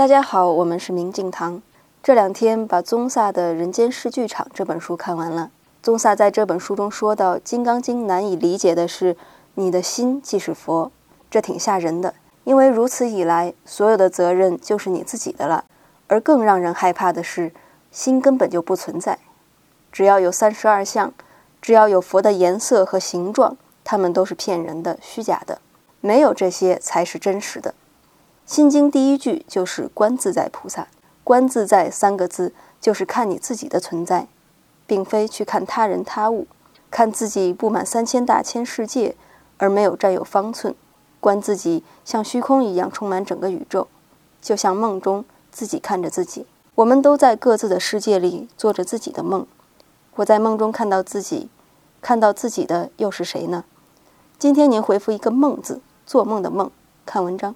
大家好，我们是明镜堂。这两天把宗萨的《人间世剧场》这本书看完了。宗萨在这本书中说到，《金刚经》难以理解的是，你的心即是佛，这挺吓人的。因为如此以来，所有的责任就是你自己的了。而更让人害怕的是，心根本就不存在。只要有三十二相，只要有佛的颜色和形状，它们都是骗人的、虚假的。没有这些才是真实的。《心经》第一句就是“观自在菩萨”，“观自在”三个字就是看你自己的存在，并非去看他人他物，看自己布满三千大千世界而没有占有方寸，观自己像虚空一样充满整个宇宙，就像梦中自己看着自己。我们都在各自的世界里做着自己的梦。我在梦中看到自己，看到自己的又是谁呢？今天您回复一个“梦”字，做梦的梦，看文章。